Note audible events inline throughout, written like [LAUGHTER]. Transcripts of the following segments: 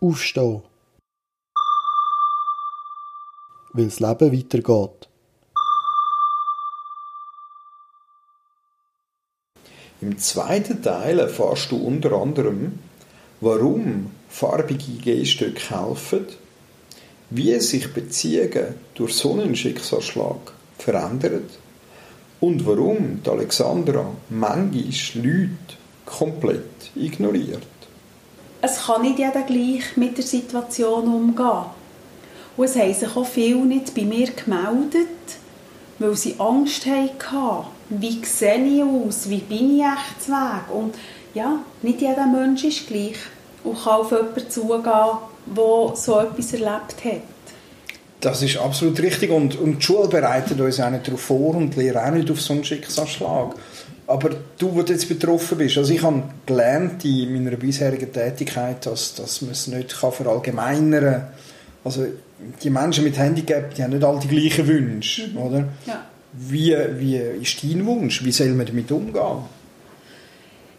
Aufstehen. Weil das Leben weitergeht. Im zweiten Teil erfährst du unter anderem, warum farbige Gehstücke helfen, wie sich Beziehungen durch so einen Schicksalsschlag verändern und warum die Alexandra manchmal Leute komplett ignoriert. Es kann nicht jeder gleich mit der Situation umgehen. Und es haben sich auch viele nicht bei mir gemeldet, weil sie Angst hatten. Wie sehe ich aus? Wie bin ich echt zu Weg? Und ja, nicht jeder Mensch ist gleich und kann auf jemanden zugehen, der so etwas erlebt hat. Das ist absolut richtig und, und die Schule bereitet uns auch nicht darauf vor und die Lehre auch nicht auf so einen Schicksalsschlag. Aber du, wo du jetzt betroffen bist, also ich habe gelernt in meiner bisherigen Tätigkeit, dass, dass man es nicht kann verallgemeinern kann. Also die Menschen mit Handicap, die haben nicht alle die gleichen Wünsche, mhm. oder? Ja. Wie, wie ist dein Wunsch? Wie soll man damit umgehen?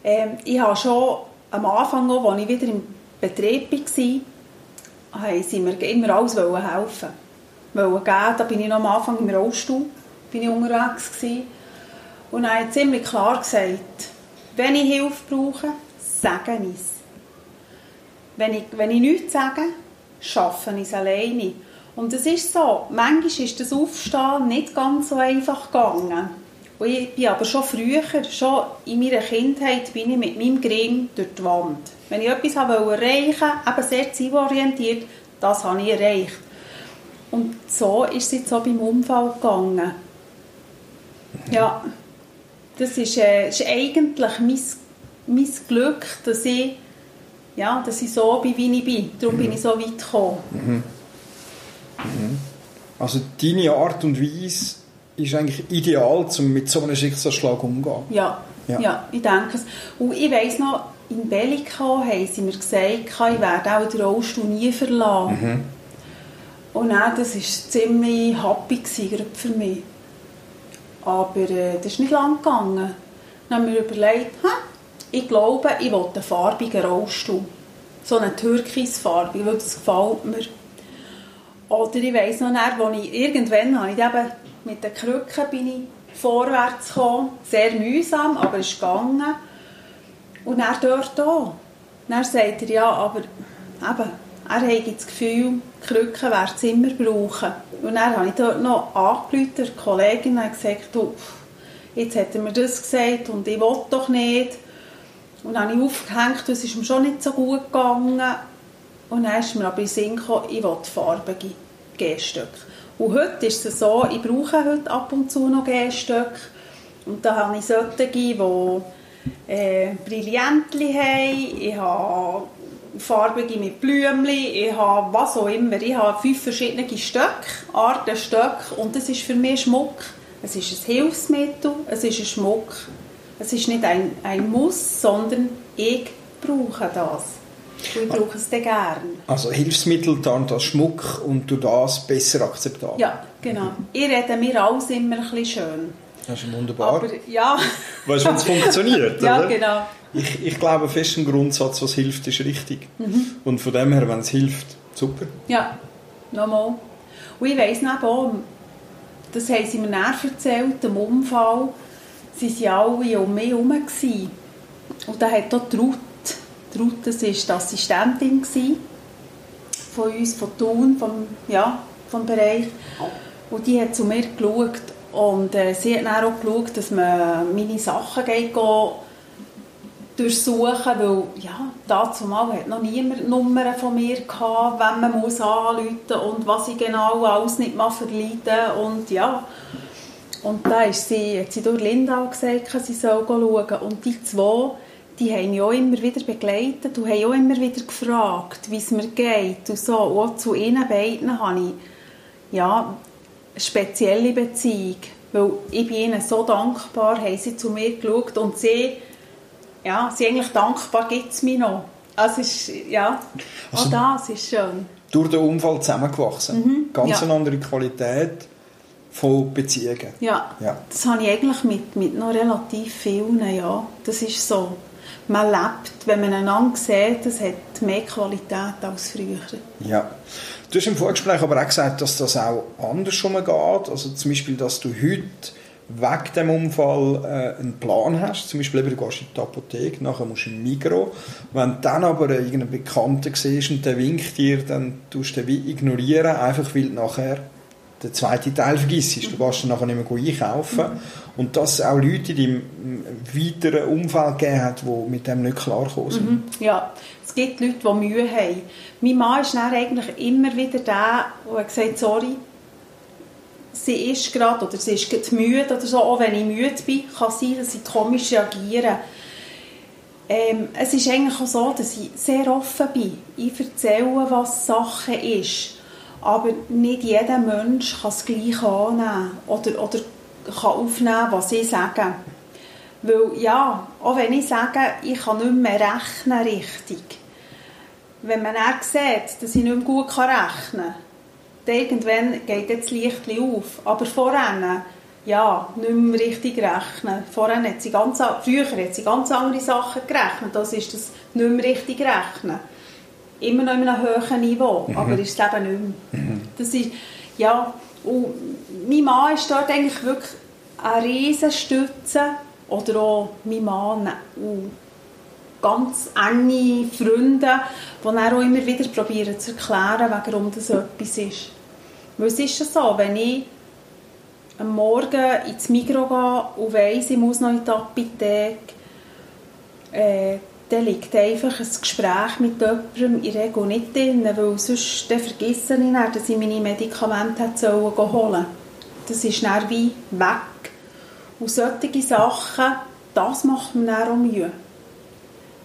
Ähm, ich habe schon am Anfang, auch, als ich wieder im Betrieb war, haben sie mir immer alles helfen wollen geben. Da bin ich noch am Anfang im Rollstuhl bin ich unterwegs gewesen. Und er hat ziemlich klar gesagt, wenn ich Hilfe brauche, sage ich es. Wenn ich, wenn ich nichts sage, schaffe ich es alleine. Und es ist so, manchmal ist das Aufstehen nicht ganz so einfach gegangen. Und ich bin aber schon früher, schon in meiner Kindheit, bin ich mit meinem Gring durch die Wand. Wenn ich etwas erreichen wollte, eben sehr zielorientiert, das habe ich erreicht. Und so ist es jetzt auch beim Unfall gegangen. Ja, das ist, äh, ist eigentlich mein, mein Glück, dass ich, ja, dass ich so bin, wie ich bin. Darum mhm. bin ich so weit gekommen. Mhm. Mhm. Also deine Art und Weise ist eigentlich ideal, um mit so einem Schicksalsschlag umzugehen. Ja, ja. ja ich denke es. Und ich weiss noch, in Bellico haben sie mir gesagt, ich werde auch den Rollstuhl nie verlassen. Mhm. Und dann, das war ziemlich happy für mich. Aber äh, das ist nicht lang gegangen. Dann haben wir überlegt, ich glaube, ich will einen farbigen Rollstuhl. So einen türkisfarbigen, weil das gefällt mir. Oder ich weiss noch nicht, wo ich irgendwann habe ich eben mit den Krücken bin ich vorwärts gekommen. Sehr mühsam, aber es ist gegangen. Und er dort auch. Dann sagt er, ja, aber eben, er hat das Gefühl, Krücken werden es immer brauchen. Und dann habe ich dort noch angerufen, der Kollegin, und gesagt, du, jetzt hat er mir das gesagt und ich will doch nicht. Und dann habe ich aufgehängt, das ist mir schon nicht so gut gegangen. Und dann ist mir aber in den Sinn gekommen, ich will farbige Gehstöcke. Und heute ist es so, ich brauche heute ab und zu noch Gehstöcke. Und da habe ich solche, die äh, Brillantli haben, ich habe farbige mit Blümchen, ich habe was auch immer. Ich habe fünf verschiedene Stöcke, Arten Stöcke und das ist für mich Schmuck. Es ist ein Hilfsmittel, es ist ein Schmuck. Es ist nicht ein, ein Muss, sondern ich brauche das. Und ich brauche es dann gerne. Also Hilfsmittel dann das Schmuck und du das besser akzeptabel. Ja, genau. Ich rede mir alles immer ein bisschen schön. Das ist wunderbar. Aber, ja. Weißt du, wenn es funktioniert, [LAUGHS] Ja, genau. Ich, ich glaube fest im Grundsatz, was hilft, ist richtig. Mhm. Und von dem her, wenn es hilft, super. Ja, nochmal. Und ich weiss nicht auch, das haben sie mir näher erzählt, im Unfall, sie waren alle um mich herum. Und da hat auch die Ruth, die Ruth das war die Assistentin von uns, von Thun, vom, ja, vom Bereich. Und die hat zu mir geschaut und äh, sie hat dann auch geschaut, dass man meine Sachen geht, geht durchsuchen, weil ja, dazu mal hat noch niemand Nummern von mir gehabt, wenn man muss anrufen und was ich genau alles nicht mal verleiden und ja. Und da ist sie, hat sie durch Lindau gesagt, sie soll schauen und die zwei, die haben mich auch immer wieder begleitet und haben auch immer wieder gefragt, wie es mir geht und so. Auch zu ihnen beiden habe ich ja, eine spezielle Beziehung, weil ich bin ihnen so dankbar, haben sie zu mir geschaut und sie ja, sind eigentlich dankbar, gibt es mich noch. Also ist, ja, also, auch das ist schön. Durch den Unfall zusammengewachsen. Mhm, Ganz ja. eine andere Qualität von Beziehungen. Ja, ja. das habe ich eigentlich mit, mit noch relativ vielen, ja, das ist so. man lebt, wenn man einander sieht, das hat mehr Qualität als früher. Ja. Du hast im Vorgespräch aber auch gesagt, dass das auch andersrum geht. Also zum Beispiel, dass du heute wegen dem Unfall äh, einen Plan hast. Zum Beispiel, eben, du gehst in die Apotheke, nachher musst du im Migro. Wenn du dann aber irgendeinen Bekannten siehst und der winkt dir, dann tust du den wie ignorieren, einfach weil du nachher den zweiten Teil vergisst. Du gehst dann nachher nicht mehr einkaufen. Und dass es auch Leute in deinem weiteren Umfeld gegeben hat, die mit dem nicht klarkommen sind. Mhm. Ja, es gibt Leute, die Mühe haben. Mein Mann ist dann eigentlich immer wieder der, der gesagt sorry, sie ist gerade oder sie ist gerade müde oder so. Auch wenn ich müde bin, kann sein, dass sie komisch reagieren. Ähm, es ist eigentlich auch so, dass ich sehr offen bin. Ich erzähle, was Sache ist. Aber nicht jeder Mensch kann es gleich annehmen oder, oder kann aufnehmen, was ich sage. Weil, ja, auch wenn ich sage, ich kann nicht mehr rechnen richtig. Wenn man dann sieht, dass ich nicht mehr gut rechnen kann, irgendwann geht das Licht auf. Aber vorher, ja, nicht mehr richtig rechnen. Vorher hat sie ganz, früher hat sie ganz andere Sachen gerechnet. Das ist das nicht mehr richtig rechnen. Immer noch in einem hohen Niveau, mhm. aber ist das Leben nicht mehr. Mhm. Das ist, ja, und mein Mann ist dort eigentlich wirklich eine riesen Stütze oder auch mein Mann und ganz enge Freunde, die dann auch immer wieder probieren zu erklären, warum das etwas ist. Weil es ist ja so, wenn ich am Morgen ins Mikro gehe und weiss, ich muss noch in die Apotheke, äh, dann liegt einfach ein Gespräch mit jemandem in der Regel nicht drin, weil sonst dann vergesse ich dann, dass ich meine Medikamente holen sollen. Das ist dann wie weg. Und solche Sachen, das macht mir dann auch Mühe.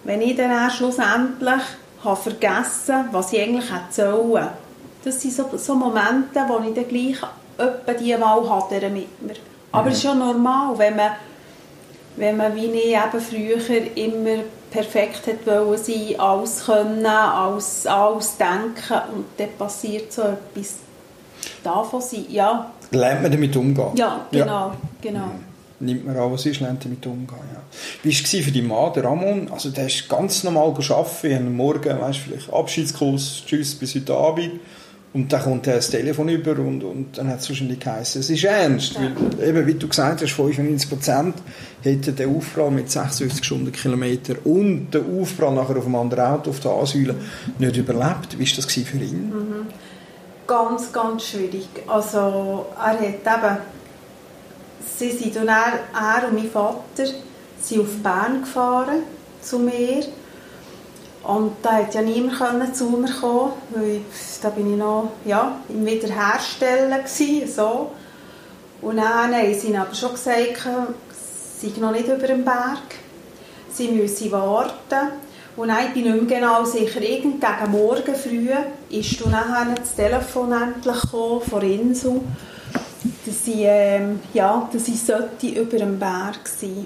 Wenn ich dann schlussendlich habe vergessen was ich eigentlich hätte sollen. Das sind so, so Momente, wo ich dann gleich etwa die Wahl hatte mit mir. Aber es ist ja normal, wenn man, wenn man wie ich eben früher immer perfekt hat wollen sein, alles können, alles, alles denken und dann passiert so etwas. Davon sein, ja. Lernt man damit umgehen? Ja, genau, ja. genau. Nimmt man an, was ist, lernt damit umgehen, ja. Wie war es für deinen Mann, der Ramon? Also der ist ganz normal gearbeitet, wir haben morgen, weißt, vielleicht Abschiedskurs, tschüss, bis heute Abend. Und dann kommt er das Telefon über und, und dann hat es wahrscheinlich geheißen, es ist ernst. Weil, eben, wie du gesagt hast, 95 Prozent hätte der Aufprall mit 66 Stundenkilometern und der Aufprall nachher auf einem anderen Auto auf der Asyl nicht überlebt. Wie war das für ihn? Mhm. Ganz, ganz schwierig. Also er hat eben, sie sind dann, er und mein Vater sind auf Bern gefahren zu mir und da konnte ja niemand zu mir kommen, weil da bin ich noch ja, im Wiederherstellen gewesen, so. Und dann haben sie aber schon gesagt, sie sind noch nicht über dem Berg, sie müssen warten. Und dann bin ich nicht mehr genau sicher, irgend gegen morgen früh ist dann nachher das Telefon endlich gekommen von Insel, dass ich, ähm, ja, dass ich sollte über dem Berg sein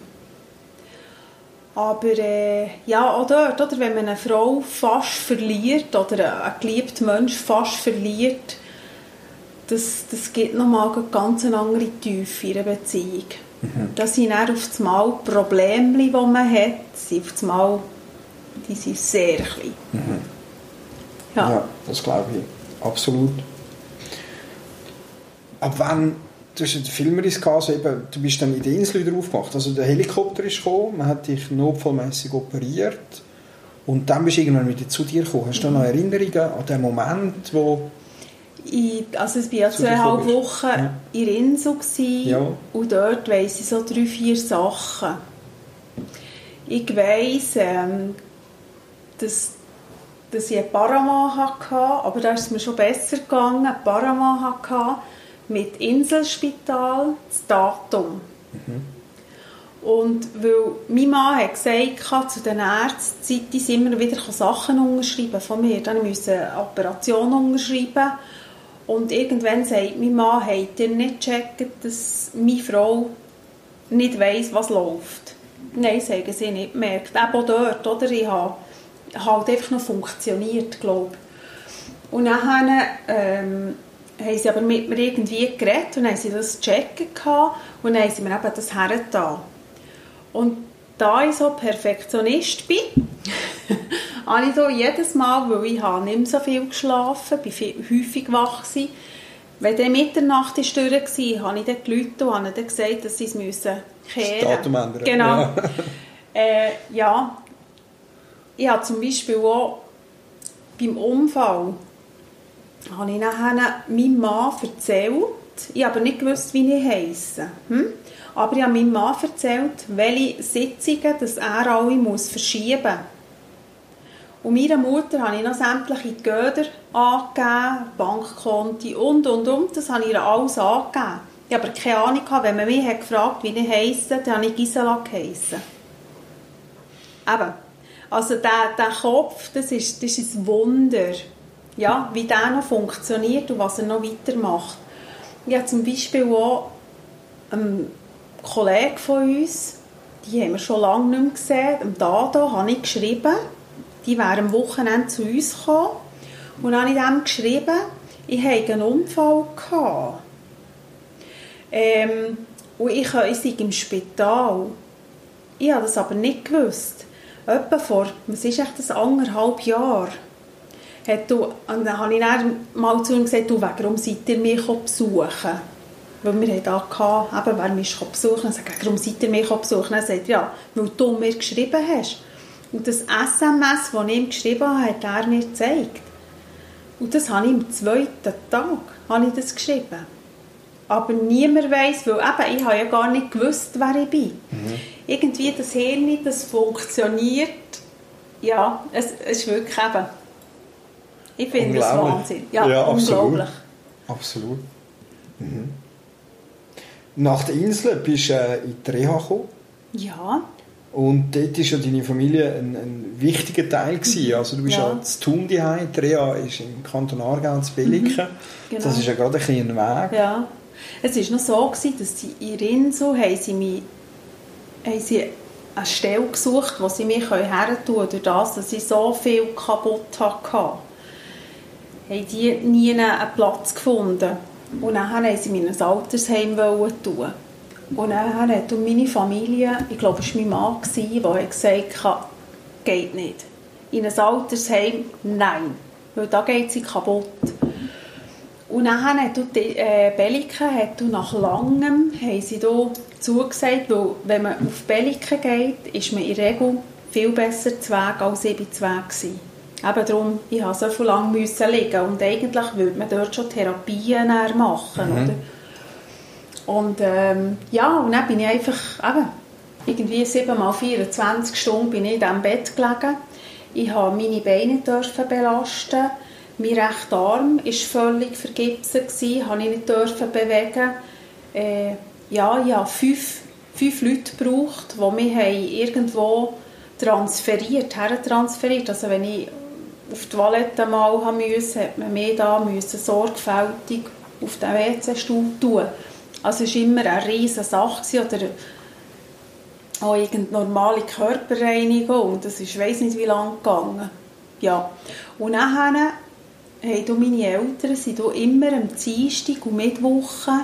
aber äh, ja, auch dort, oder, wenn man eine Frau fast verliert oder einen geliebten Mensch fast verliert, das, das gibt nochmal eine ganz andere Tiefe in einer Beziehung. Mhm. Das sind dann auf das Mal Probleme, die man hat, sind auf das Mal, die sind sehr klein. Mhm. Ja. ja, das glaube ich. Absolut. Ab wann du hast den Filmriss gehabt, also eben, du bist dann in der Insel wieder aufgemacht. Also der Helikopter ist gekommen, man hat dich notfallmäßig operiert und dann bist du irgendwann wieder zu dir gekommen. Hast du noch Erinnerungen an den Moment, wo ich, also es war ja zweieinhalb Wochen ja. in der Insel ja. und dort weiss ich so drei, vier Sachen. Ich weiss, ähm, dass, dass ich einen Paraman hatte, aber da ist es mir schon besser gegangen, einen Paraman hatte mit Inselspital das Datum. Mhm. Und weil mein Mann hat gesagt, zu den Ärzten, die sind immer wieder Sachen unterschreiben von mir. Dann müssen eine Operation unterschreiben. Und irgendwann sagt mein Mann, habt ihr nicht gecheckt, dass meine Frau nicht weiss, was läuft? Nein, sagen sie nicht gemerkt. Eben dort, oder? Ich habe halt einfach noch funktioniert, glaube ich. Und dann ähm, haben sie aber mit mir irgendwie geredet und haben sie das checken und dann haben sie mir eben das hergetan. Und da ich so Perfektionist bin, [LAUGHS] habe ich so jedes Mal, weil ich habe nicht mehr so viel geschlafen, bin viel, häufig wach gewesen, wenn dann Mitternacht ist durch war, habe ich dann geläutet und habe dann gesagt, dass sie es müssen kehren Das Datum ändern. Genau. Ja. [LAUGHS] äh, ja. Ich habe zum Beispiel auch beim Unfall habe ich nachher meinem Mann erzählt, ich aber nicht gewusst, wie ich heisse. Hm? Aber ich habe meinem Mann erzählt, welche Sitzungen dass er alle muss verschieben muss. Und meiner Mutter habe ich noch sämtliche Göder angegeben, Bankkonti und, und, und. Das habe ich ihr alles angegeben. Ich habe aber keine Ahnung, wenn man mich hat gefragt wie ich heisse, dann habe ich Gisela geheissen. Eben. Also der Kopf, das ist, das ist ein Wunder. Ja, wie der noch funktioniert und was er noch weitermacht. Ich habe zum Beispiel auch einen Kollegen von uns, die haben wir schon lange nicht mehr gesehen, am Dado habe ich geschrieben, die wären am Wochenende zu uns gekommen und dann habe ich dem geschrieben, ich hatte einen Unfall. Gehabt. Ähm, und ich, ich sei im Spital. Ich habe das aber nicht gewusst. Etwa vor, was ist das, anderthalb Jahr, hat du, und dann habe ich dann mal zu ihm gesagt, du, warum seid ihr mich besuchen? Weil wir gehabt, eben, wer mich besuchen kann. Ich warum seid ihr mich besuchen? Er sagt, ja, weil du mir geschrieben hast. Und das SMS, das ich ihm geschrieben habe, hat er mir gezeigt. Und das habe ich am zweiten Tag habe ich das geschrieben. Aber niemand weiß, weil eben, ich habe ja gar nicht gewusst, wer ich bin. Mhm. Irgendwie das Hirn, das funktioniert. Ja, es, es ist wirklich eben. Ich finde das Wahnsinn. Ja, ja unglaublich. Absolut. absolut. Mhm. Nach der Insel bist du äh, in die Reha gekommen. Ja. Und dort war ja deine Familie ein, ein wichtiger Teil. Gewesen. Also du bist ja, zu Thun die Reha ist im Kanton Aargau zu Belliken. Mhm. Genau. Das ist ja gerade ein bisschen Weg. Ja. Es war noch so, gewesen, dass sie in Rinso haben sie mich haben sie eine Stelle gesucht, wo sie mich her tun können, durch das, dass ich so viel kaputt hatte. Haben die nie einen Platz gefunden. Und dann haben sie mich in ein Altersheim tun. Und dann hat meine Familie, ich glaube, es war mein Mann, der gesagt hat, geht nicht. In ein Altersheim, nein. Weil da geht sie kaputt. Und dann hat die äh, Belliken hat nach langem haben sie da zugesagt, weil wenn man auf Belliken geht, ist man in der Regel viel besser zu Weg, als ich bei Weg war. Eben darum, ich musste so viel lang müssen liegen und eigentlich würde man dort schon Therapien machen, mhm. oder? Und ähm, ja, und dann bin ich einfach eben, irgendwie 7 mal 24 Stunden bin ich in diesem Bett gelegen. Ich habe meine Beine dürfen belasten. Mein rechter Arm war völlig vergipset, habe ich nicht dürfen bewegen. Äh, ja, ich habe fünf, fünf Leute gebraucht, die mich irgendwo transferiert, hertransferiert. Also wenn ich auf die Toilette mal musste, hat man mir da müssen sorgfältig auf den WC-Stuhl tun. Also es war immer eine riesige Sache oder auch irgendeine normale Körperreinigung. Das ist, ich weiß nicht wie lange gegangen. Ja. Und nachher haben meine Eltern sind immer am Dienstag und Mittwochen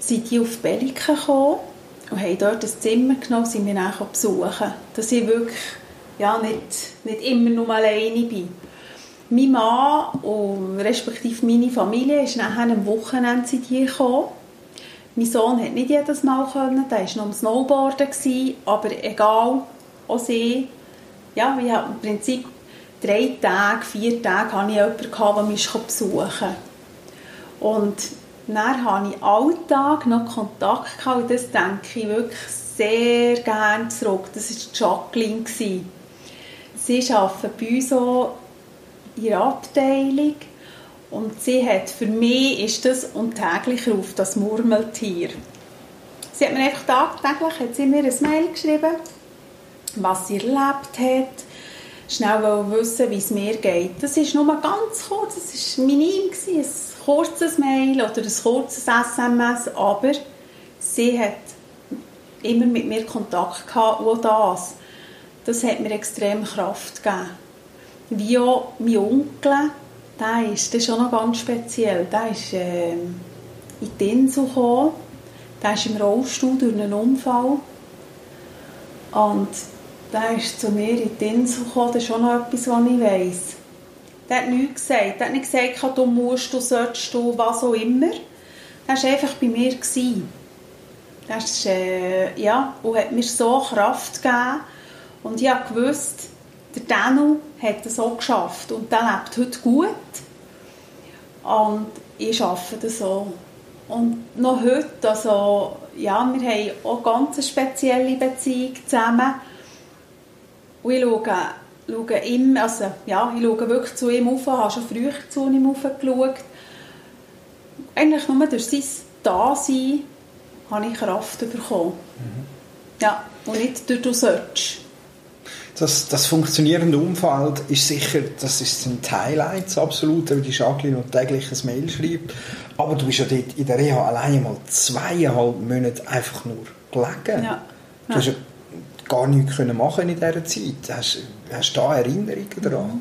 sind die auf Belliken gekommen und haben dort ein Zimmer genommen sind mich dann besuchen. Dass ich wirklich ja, nicht, nicht immer nur alleine bin. Mein Mann und respektive meine Familie ist nachher am Wochenende zu dir gekommen mein Sohn hat nicht jedes Mal können, der war noch am Snowboarden, aber egal, auch sie, ja, ich habe im Prinzip drei Tage, vier Tage hatte ich jemanden, der mich besuchen Und dann hatte ich Alltag noch Kontakt gehabt, und das denke ich wirklich sehr gerne zurück. Das war Jacqueline. Sie arbeitet bei uns auch in ihrer Abteilung und sie hat, für mich ist das und täglich auf das Murmeltier. Sie hat mir einfach tagtäglich hat sie mir ein Mail geschrieben, was sie erlebt hat, schnell wissen, wie es mir geht. Das ist nur ganz kurz, das war minim, ein kurzes Mail oder ein kurzes SMS, aber sie hat immer mit mir Kontakt gehabt, auch das. Das hat mir extrem Kraft gegeben. Wie auch mein Onkel, der ist, das ist auch noch ganz speziell. Der ist äh, in die Insel gekommen. Der ist im Rollstuhl durch einen Unfall. Und der ist zu mir in die Insel gekommen, das ist schon noch etwas, was ich weiss. Der hat nichts gesagt. Der hat nicht gesagt, du musst, du sollst, du, was auch immer. Er war einfach bei mir. Gewesen. Ist, äh, ja, und hat mir so Kraft gegeben. Und ich wusste, der Danu hat es auch geschafft. Und der lebt heute gut. Und ich arbeite das so. Und noch heute, also, ja, wir haben auch ganz eine spezielle Beziehung zusammen. Und ich schaue, schaue immer, also, ja, ich schaue wirklich zu ihm auf, habe schon früher zu ihm aufgeschaut. Eigentlich nur durch sein Dasein habe ich Kraft bekommen. Mhm. Ja, und nicht durch «du sollst». Das, das funktionierende Umfeld ist sicher, das ist ein Highlight, absolut, wie die Jacqueline noch täglich ein Mail schreibt. Aber du bist ja dort in der Reha alleine mal zweieinhalb Monate einfach nur gelegen. Ja. Du hast ja gar nichts können machen in dieser Zeit. Hast, hast du da Erinnerungen daran?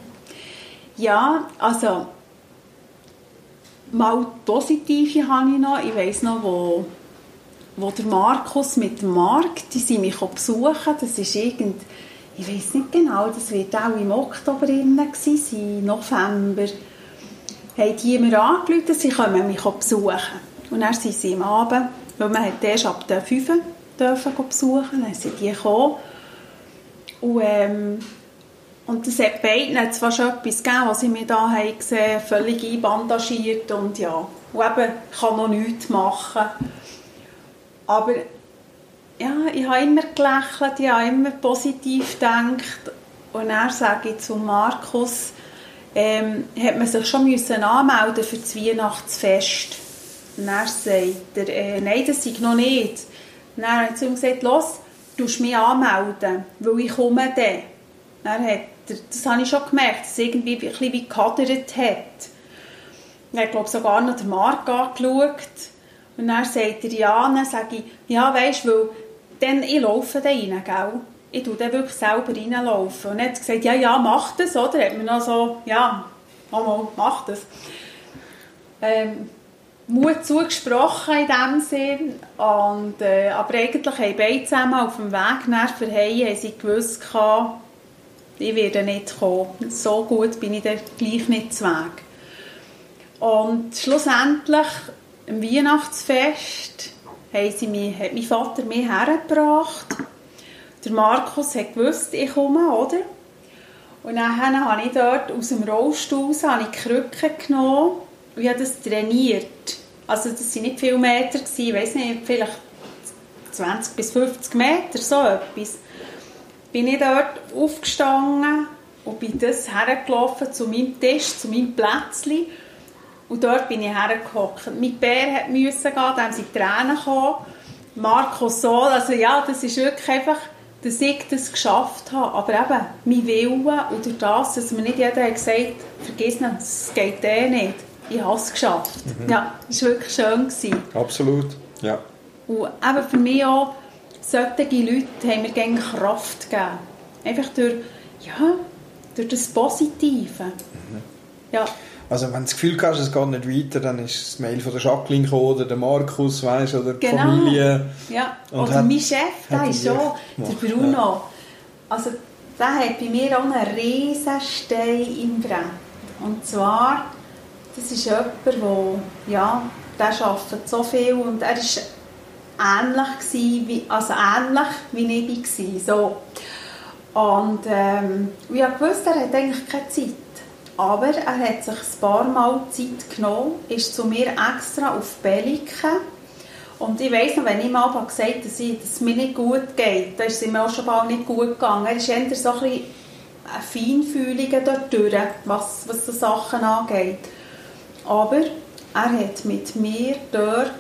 Ja, also mal positive habe ich noch. Ich weiss noch, wo, wo der Markus mit dem Marc, die sind mich besuchen. Das ist irgend, ich weiß nicht genau, das wird auch im Oktober sein, November. Haben die mir angerufen, sie kommen mich besuchen. Und dann sind sie am Abend, weil man hat erst ab der 5 dürfen besuchen, dann sind die gekommen. Und, ähm, und das hat beiden zwar schon etwas gegeben, was ich mir da habe gesehen völlig einbandagiert und ja, und eben, ich kann noch nichts machen. Aber ja, ich habe immer gelächelt, ich habe immer positiv gedacht. Und dann sage ich zu Markus, ähm, hat man sich schon müssen anmelden für das Weihnachtsfest. Und er sagt er, äh, nein, das sei noch nicht. Und dann hat er gesagt, los, du musst mich anmelden, weil ich komme dann. dann hat er, das habe ich schon gemerkt, dass es irgendwie ein bisschen wie gehadert hat. Er hat, glaube sogar noch den Markt angeschaut. Und dann sagt er ja, dann sage ich, ja, weißt du, dann, ich laufe da rein, gell? Ich tue dann wirklich selber reinlaufen. Und er hat gesagt, ja, ja, mach das, oder? Hat mir noch so, ja, mal, mach das. Ähm, Mut zugesprochen in dem Sinn. Und, äh, aber eigentlich haben beide zusammen auf dem Weg nach Verheyen haben sie gewusst, ich werde nicht kommen. So gut bin ich dann gleich nicht zu Weg. Und schlussendlich, am Weihnachtsfest, haben sie mich, hat mein Vater mich hergebracht. Der Markus hat gewusst, ich komme, oder? Und dann habe ich dort aus dem Rollstuhl raus, habe ich die Krücke genommen und habe das trainiert. Also das waren nicht viele Meter, ich weiß nicht, vielleicht 20 bis 50 Meter, so etwas. Bin ich dort aufgestanden und bin das hergelaufen zu meinem Tisch, zu meinem Plätzchen und dort bin ich hergehockt. Mein Bär musste gehen, haben sie Tränen gekommen. Markus Sol, also ja, das ist wirklich einfach, dass ich das geschafft habe. Aber eben, mein Willen und durch das, dass mir nicht jeder hat gesagt vergiss nicht, es geht eh nicht. Ich habe es geschafft. Mhm. Ja, das war wirklich schön. Gewesen. Absolut, ja. Und eben für mich auch, solche Leute haben mir gerne Kraft gegeben. Einfach durch, ja, durch das Positive. Mhm. Ja. Also wenn du das Gefühl hast, es geht nicht weiter, dann ist das Mail von der Jacqueline gekommen, oder der Markus, weißt, oder die genau. Familie. Ja, und oder hat, mein Chef, der ist schon, der Bruno. Ja. Also der hat bei mir auch einen riesen Stein im Brett. Und zwar, das ist jemand, der, ja, der arbeitet so viel und er war ähnlich, wie, also ähnlich wie ich war. So. Und ähm, ich wusste, er hat eigentlich keine Zeit. Aber er hat sich ein paar Mal Zeit genommen, ist zu mir extra auf Belliken. Und ich weiss noch, wenn ich mal gesagt habe, dass, es mir nicht gut geht, dann ist es mir auch schon mal nicht gut gegangen. Er ist eher so ein bisschen Feinfühliger dort durch, was, was die Sachen angeht. Aber er hat mit mir dort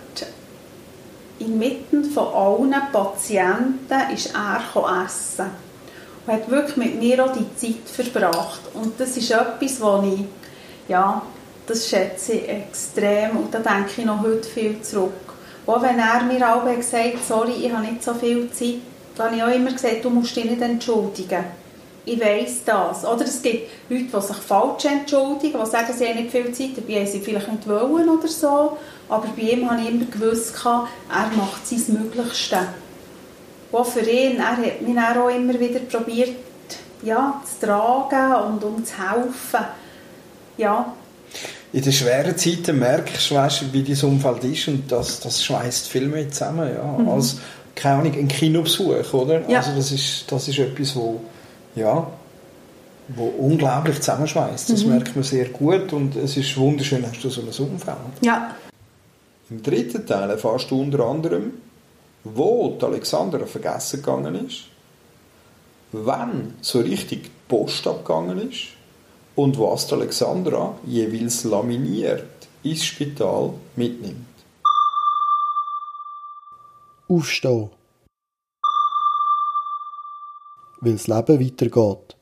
inmitten von allen Patienten ist er essen und hat wirklich mit mir auch die Zeit verbracht. Und das ist etwas, was ich, ja, das schätze ich extrem und da denke ich noch heute viel zurück. Auch wenn er mir auch gesagt hat, sorry, ich habe nicht so viel Zeit, dann habe ich auch immer gesagt, du musst dich nicht entschuldigen. Ich weiss das. Oder es gibt Leute, die sich falsch entschuldigen, die sagen, sie haben nicht viel Zeit, dabei haben sie vielleicht nicht wollen oder so. Aber bei ihm habe ich immer gewusst, er macht sein Möglichstes. Auch für ihn, er hat mich auch immer wieder probiert, ja, zu tragen und um zu helfen. Ja. In den schweren Zeiten merkst du, weißt, wie dein Umfeld ist und das, das schweißt viel mehr zusammen, ja, mhm. als, keine Ahnung, ein Kinobesuch, oder? Ja. Also das ist, das ist etwas, wo, ja, wo unglaublich zusammenschweißt. Das mhm. merkt man sehr gut und es ist wunderschön, hast du so ein Umfeld. Ja. Im dritten Teil erfährst du unter anderem, wo die Alexandra vergessen gegangen ist, wann so richtig die Post abgegangen ist und was die Alexandra jeweils laminiert ins Spital mitnimmt. Aufstehen. Weil das Leben weitergeht.